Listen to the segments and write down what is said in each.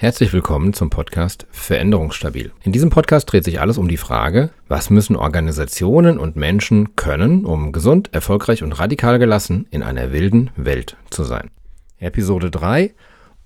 Herzlich willkommen zum Podcast Veränderungsstabil. In diesem Podcast dreht sich alles um die Frage, was müssen Organisationen und Menschen können, um gesund, erfolgreich und radikal gelassen in einer wilden Welt zu sein. Episode 3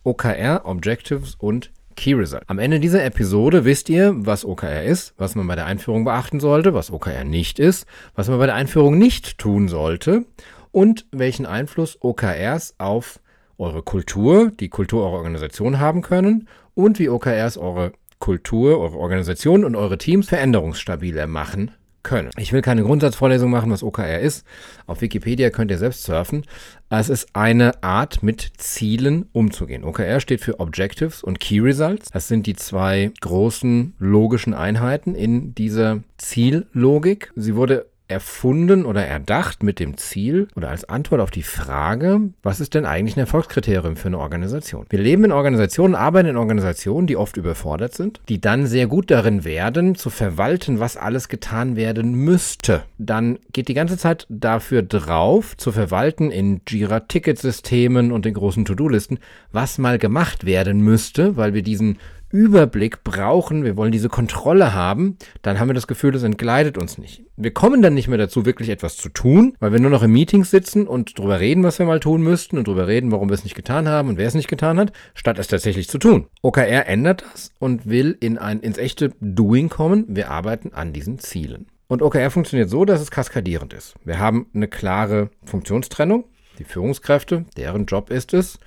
OKR, Objectives und Key Result. Am Ende dieser Episode wisst ihr, was OKR ist, was man bei der Einführung beachten sollte, was OKR nicht ist, was man bei der Einführung nicht tun sollte und welchen Einfluss OKRs auf eure Kultur, die Kultur eurer Organisation haben können und wie OKRs eure Kultur, eure Organisation und eure Teams veränderungsstabiler machen können. Ich will keine Grundsatzvorlesung machen, was OKR ist. Auf Wikipedia könnt ihr selbst surfen. Es ist eine Art, mit Zielen umzugehen. OKR steht für Objectives und Key Results. Das sind die zwei großen logischen Einheiten in dieser Ziellogik. Sie wurde erfunden oder erdacht mit dem Ziel oder als Antwort auf die Frage, was ist denn eigentlich ein Erfolgskriterium für eine Organisation? Wir leben in Organisationen, arbeiten in Organisationen, die oft überfordert sind, die dann sehr gut darin werden, zu verwalten, was alles getan werden müsste. Dann geht die ganze Zeit dafür drauf, zu verwalten in Jira-Ticketsystemen und den großen To-Do-Listen, was mal gemacht werden müsste, weil wir diesen Überblick brauchen, wir wollen diese Kontrolle haben, dann haben wir das Gefühl, das entgleitet uns nicht. Wir kommen dann nicht mehr dazu, wirklich etwas zu tun, weil wir nur noch in Meetings sitzen und drüber reden, was wir mal tun müssten und drüber reden, warum wir es nicht getan haben und wer es nicht getan hat, statt es tatsächlich zu tun. OKR ändert das und will in ein, ins echte Doing kommen. Wir arbeiten an diesen Zielen. Und OKR funktioniert so, dass es kaskadierend ist. Wir haben eine klare Funktionstrennung. Die Führungskräfte, deren Job ist es,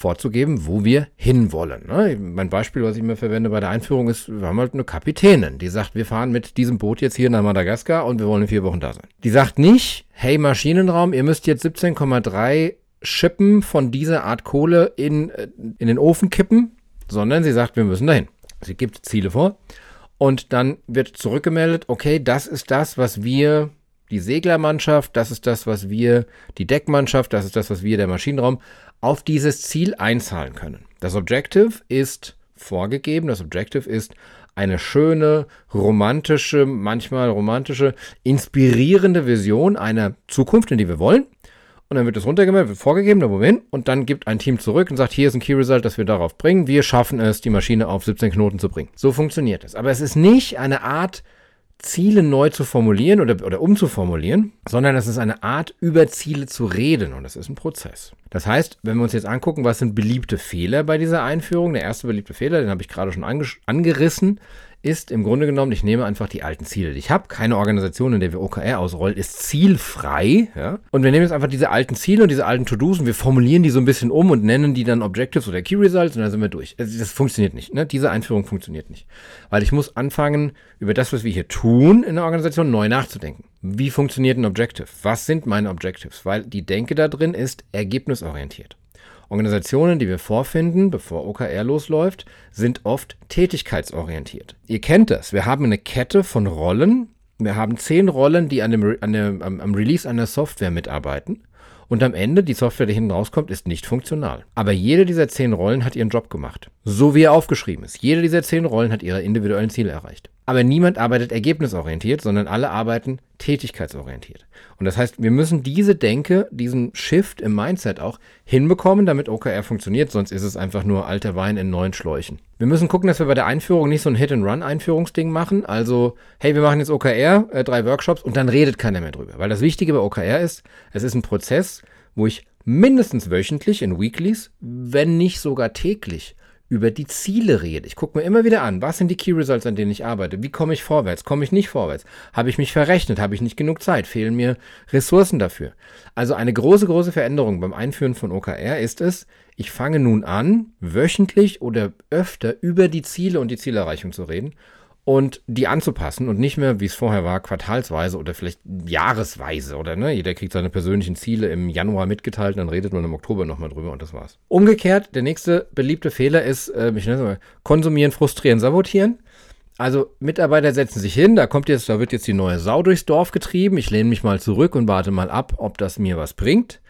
vorzugeben, wo wir hinwollen. Ne? Mein Beispiel, was ich immer verwende bei der Einführung, ist, wir haben halt eine Kapitänin, die sagt, wir fahren mit diesem Boot jetzt hier nach Madagaskar und wir wollen in vier Wochen da sein. Die sagt nicht, hey Maschinenraum, ihr müsst jetzt 17,3 Schippen von dieser Art Kohle in, äh, in den Ofen kippen, sondern sie sagt, wir müssen dahin. Sie gibt Ziele vor und dann wird zurückgemeldet, okay, das ist das, was wir die Seglermannschaft, das ist das, was wir, die Deckmannschaft, das ist das, was wir, der Maschinenraum, auf dieses Ziel einzahlen können. Das Objective ist vorgegeben. Das Objective ist eine schöne, romantische, manchmal romantische, inspirierende Vision einer Zukunft, in die wir wollen. Und dann wird es runtergemeldet, wird vorgegeben, da wo wir hin, und dann gibt ein Team zurück und sagt, hier ist ein Key Result, das wir darauf bringen. Wir schaffen es, die Maschine auf 17 Knoten zu bringen. So funktioniert es. Aber es ist nicht eine Art Ziele neu zu formulieren oder, oder umzuformulieren, sondern es ist eine Art, über Ziele zu reden und das ist ein Prozess. Das heißt, wenn wir uns jetzt angucken, was sind beliebte Fehler bei dieser Einführung, der erste beliebte Fehler, den habe ich gerade schon angerissen, ist im Grunde genommen, ich nehme einfach die alten Ziele, ich habe. Keine Organisation, in der wir OKR ausrollen, ist zielfrei. Ja? Und wir nehmen jetzt einfach diese alten Ziele und diese alten To-Dos und wir formulieren die so ein bisschen um und nennen die dann Objectives oder Key Results und dann sind wir durch. Also das funktioniert nicht. Ne? Diese Einführung funktioniert nicht. Weil ich muss anfangen, über das, was wir hier tun in der Organisation, neu nachzudenken. Wie funktioniert ein Objective? Was sind meine Objectives? Weil die Denke da drin ist ergebnisorientiert. Organisationen, die wir vorfinden, bevor OKR losläuft, sind oft tätigkeitsorientiert. Ihr kennt das. Wir haben eine Kette von Rollen. Wir haben zehn Rollen, die an dem, an dem, am, Release einer Software mitarbeiten. Und am Ende, die Software, die hinten rauskommt, ist nicht funktional. Aber jede dieser zehn Rollen hat ihren Job gemacht. So wie er aufgeschrieben ist. Jede dieser zehn Rollen hat ihre individuellen Ziele erreicht. Aber niemand arbeitet ergebnisorientiert, sondern alle arbeiten tätigkeitsorientiert. Und das heißt, wir müssen diese Denke, diesen Shift im Mindset auch hinbekommen, damit OKR funktioniert, sonst ist es einfach nur alter Wein in neuen Schläuchen. Wir müssen gucken, dass wir bei der Einführung nicht so ein Hit-and-Run-Einführungsding machen. Also, hey, wir machen jetzt OKR, äh, drei Workshops und dann redet keiner mehr drüber. Weil das Wichtige bei OKR ist, es ist ein Prozess, wo ich mindestens wöchentlich in Weeklies, wenn nicht sogar täglich, über die Ziele rede. Ich gucke mir immer wieder an, was sind die Key Results, an denen ich arbeite? Wie komme ich vorwärts? Komme ich nicht vorwärts? Habe ich mich verrechnet? Habe ich nicht genug Zeit? Fehlen mir Ressourcen dafür? Also eine große, große Veränderung beim Einführen von OKR ist es, ich fange nun an, wöchentlich oder öfter über die Ziele und die Zielerreichung zu reden und die anzupassen und nicht mehr, wie es vorher war, quartalsweise oder vielleicht jahresweise oder ne, jeder kriegt seine persönlichen Ziele im Januar mitgeteilt, dann redet man im Oktober nochmal drüber und das war's. Umgekehrt, der nächste beliebte Fehler ist, äh, ich nenne es mal, konsumieren, frustrieren, sabotieren. Also Mitarbeiter setzen sich hin, da kommt jetzt, da wird jetzt die neue Sau durchs Dorf getrieben. Ich lehne mich mal zurück und warte mal ab, ob das mir was bringt.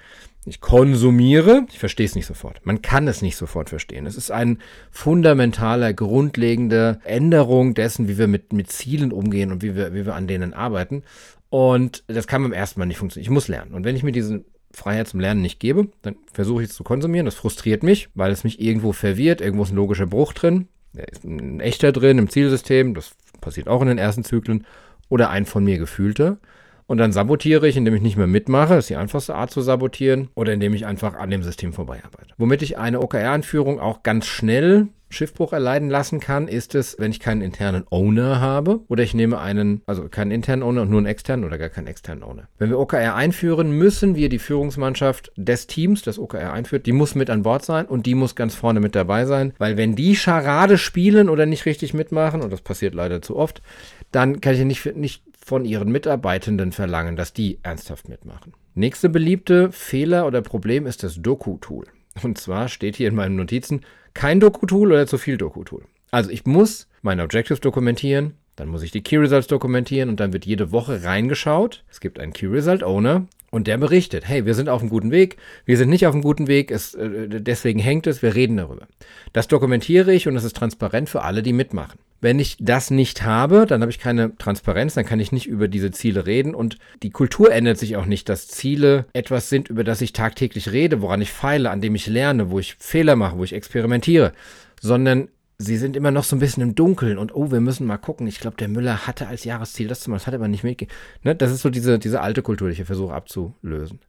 Ich konsumiere, ich verstehe es nicht sofort. Man kann es nicht sofort verstehen. Es ist ein fundamentaler, grundlegende Änderung dessen, wie wir mit, mit Zielen umgehen und wie wir, wie wir an denen arbeiten. Und das kann beim ersten Mal nicht funktionieren. Ich muss lernen. Und wenn ich mir diesen Freiheit zum Lernen nicht gebe, dann versuche ich es zu konsumieren. Das frustriert mich, weil es mich irgendwo verwirrt. Irgendwo ist ein logischer Bruch drin. Da ist ein echter drin im Zielsystem. Das passiert auch in den ersten Zyklen. Oder ein von mir gefühlter. Und dann sabotiere ich, indem ich nicht mehr mitmache. Das ist die einfachste Art zu sabotieren. Oder indem ich einfach an dem System vorbeiarbeite. Womit ich eine OKR-Anführung auch ganz schnell Schiffbruch erleiden lassen kann, ist es, wenn ich keinen internen Owner habe oder ich nehme einen, also keinen internen Owner und nur einen externen oder gar keinen externen Owner. Wenn wir OKR einführen, müssen wir die Führungsmannschaft des Teams, das OKR einführt, die muss mit an Bord sein und die muss ganz vorne mit dabei sein, weil wenn die Scharade spielen oder nicht richtig mitmachen, und das passiert leider zu oft, dann kann ich nicht, nicht von ihren Mitarbeitenden verlangen, dass die ernsthaft mitmachen. Nächste beliebte Fehler oder Problem ist das Doku-Tool. Und zwar steht hier in meinen Notizen kein Doku-Tool oder zu viel Doku-Tool. Also ich muss meine Objectives dokumentieren, dann muss ich die Key Results dokumentieren und dann wird jede Woche reingeschaut. Es gibt einen Key Result Owner und der berichtet, hey, wir sind auf einem guten Weg, wir sind nicht auf einem guten Weg, es, äh, deswegen hängt es, wir reden darüber. Das dokumentiere ich und es ist transparent für alle, die mitmachen. Wenn ich das nicht habe, dann habe ich keine Transparenz, dann kann ich nicht über diese Ziele reden und die Kultur ändert sich auch nicht, dass Ziele etwas sind, über das ich tagtäglich rede, woran ich feile, an dem ich lerne, wo ich Fehler mache, wo ich experimentiere, sondern sie sind immer noch so ein bisschen im Dunkeln und oh, wir müssen mal gucken. Ich glaube, der Müller hatte als Jahresziel das zu machen, das hat er aber nicht mitgegeben. Ne? Das ist so diese, diese alte Kultur, die ich versuche abzulösen.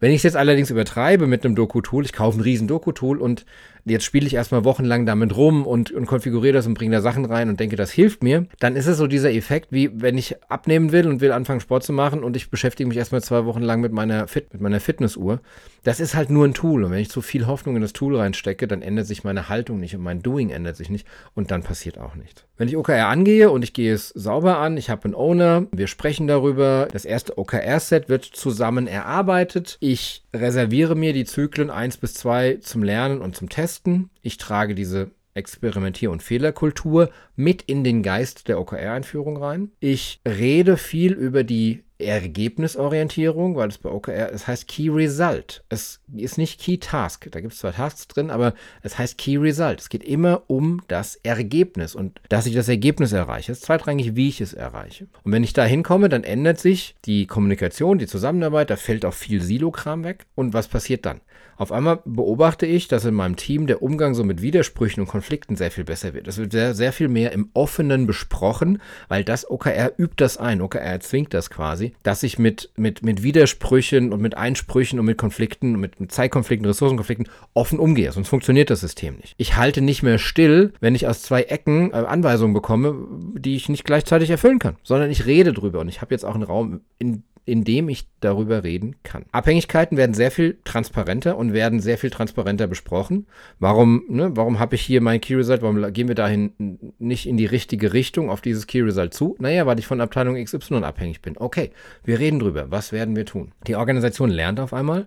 Wenn ich es jetzt allerdings übertreibe mit einem Doku-Tool, ich kaufe ein riesen Doku-Tool und jetzt spiele ich erstmal wochenlang damit rum und, und konfiguriere das und bringe da Sachen rein und denke, das hilft mir, dann ist es so dieser Effekt, wie wenn ich abnehmen will und will anfangen Sport zu machen und ich beschäftige mich erstmal zwei Wochen lang mit meiner, Fit, mit meiner Fitnessuhr. Das ist halt nur ein Tool und wenn ich zu viel Hoffnung in das Tool reinstecke, dann ändert sich meine Haltung nicht und mein Doing ändert sich nicht und dann passiert auch nichts. Wenn ich OKR angehe und ich gehe es sauber an, ich habe einen Owner, wir sprechen darüber, das erste OKR-Set wird zusammen erarbeitet, ich reserviere mir die Zyklen 1 bis 2 zum Lernen und zum Testen. Ich trage diese Experimentier- und Fehlerkultur mit in den Geist der OKR-Einführung rein. Ich rede viel über die Ergebnisorientierung, weil es bei OKR, es heißt Key Result. Es ist nicht Key Task. Da gibt es zwei Tasks drin, aber es heißt Key Result. Es geht immer um das Ergebnis und dass ich das Ergebnis erreiche. Es ist zweitrangig, wie ich es erreiche. Und wenn ich da hinkomme, dann ändert sich die Kommunikation, die Zusammenarbeit, da fällt auch viel Silokram weg. Und was passiert dann? Auf einmal beobachte ich, dass in meinem Team der Umgang so mit Widersprüchen und Konflikten sehr viel besser wird. Es wird sehr, sehr viel mehr im Offenen besprochen, weil das OKR übt das ein. OKR zwingt das quasi, dass ich mit, mit, mit Widersprüchen und mit Einsprüchen und mit Konflikten, mit, mit Zeitkonflikten, Ressourcenkonflikten offen umgehe. Sonst funktioniert das System nicht. Ich halte nicht mehr still, wenn ich aus zwei Ecken äh, Anweisungen bekomme, die ich nicht gleichzeitig erfüllen kann, sondern ich rede drüber und ich habe jetzt auch einen Raum, in in dem ich darüber reden kann. Abhängigkeiten werden sehr viel transparenter und werden sehr viel transparenter besprochen. Warum, ne, warum habe ich hier mein Key Result? Warum gehen wir dahin nicht in die richtige Richtung auf dieses Key Result zu? Naja, weil ich von Abteilung XY abhängig bin. Okay, wir reden drüber. Was werden wir tun? Die Organisation lernt auf einmal.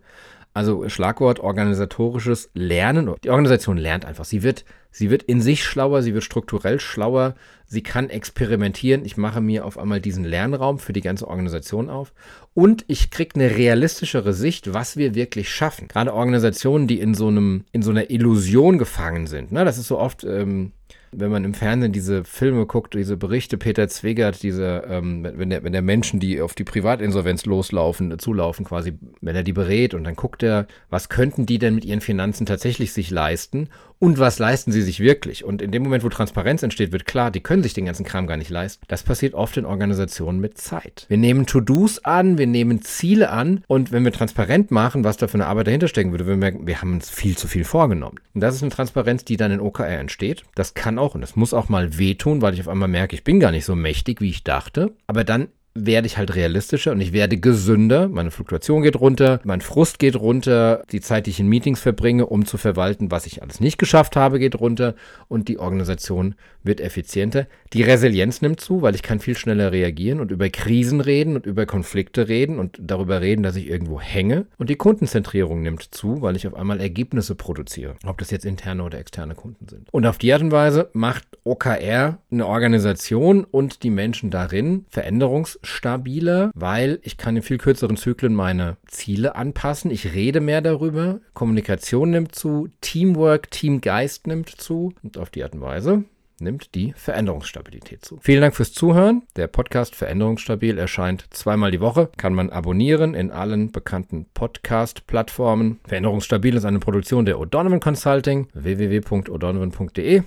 Also Schlagwort organisatorisches Lernen. Die Organisation lernt einfach. Sie wird, sie wird in sich schlauer, sie wird strukturell schlauer, sie kann experimentieren. Ich mache mir auf einmal diesen Lernraum für die ganze Organisation auf und ich kriege eine realistischere Sicht, was wir wirklich schaffen. Gerade Organisationen, die in so einem, in so einer Illusion gefangen sind. Ne? Das ist so oft. Ähm, wenn man im Fernsehen diese Filme guckt, diese Berichte, Peter Zwegert, diese, ähm, wenn, der, wenn der Menschen, die auf die Privatinsolvenz loslaufen, zulaufen, quasi, wenn er die berät und dann guckt er, was könnten die denn mit ihren Finanzen tatsächlich sich leisten und was leisten sie sich wirklich. Und in dem Moment, wo Transparenz entsteht, wird klar, die können sich den ganzen Kram gar nicht leisten. Das passiert oft in Organisationen mit Zeit. Wir nehmen To-Dos an, wir nehmen Ziele an und wenn wir transparent machen, was da für eine Arbeit dahinter stecken würde, wir merken, wir haben uns viel zu viel vorgenommen. Und das ist eine Transparenz, die dann in OKR entsteht. Das kann auch und das muss auch mal wehtun, weil ich auf einmal merke, ich bin gar nicht so mächtig, wie ich dachte. Aber dann werde ich halt realistischer und ich werde gesünder. Meine Fluktuation geht runter, mein Frust geht runter, die Zeit, die ich in Meetings verbringe, um zu verwalten, was ich alles nicht geschafft habe, geht runter und die Organisation wird effizienter. Die Resilienz nimmt zu, weil ich kann viel schneller reagieren und über Krisen reden und über Konflikte reden und darüber reden, dass ich irgendwo hänge. Und die Kundenzentrierung nimmt zu, weil ich auf einmal Ergebnisse produziere, ob das jetzt interne oder externe Kunden sind. Und auf die Art und Weise macht OKR eine Organisation und die Menschen darin Veränderungs stabiler, weil ich kann in viel kürzeren Zyklen meine Ziele anpassen. Ich rede mehr darüber. Kommunikation nimmt zu, Teamwork, Teamgeist nimmt zu. Und auf die Art und Weise nimmt die Veränderungsstabilität zu. Vielen Dank fürs Zuhören. Der Podcast Veränderungsstabil erscheint zweimal die Woche. Kann man abonnieren in allen bekannten Podcast-Plattformen. Veränderungsstabil ist eine Produktion der O'Donovan Consulting www.o'donovan.de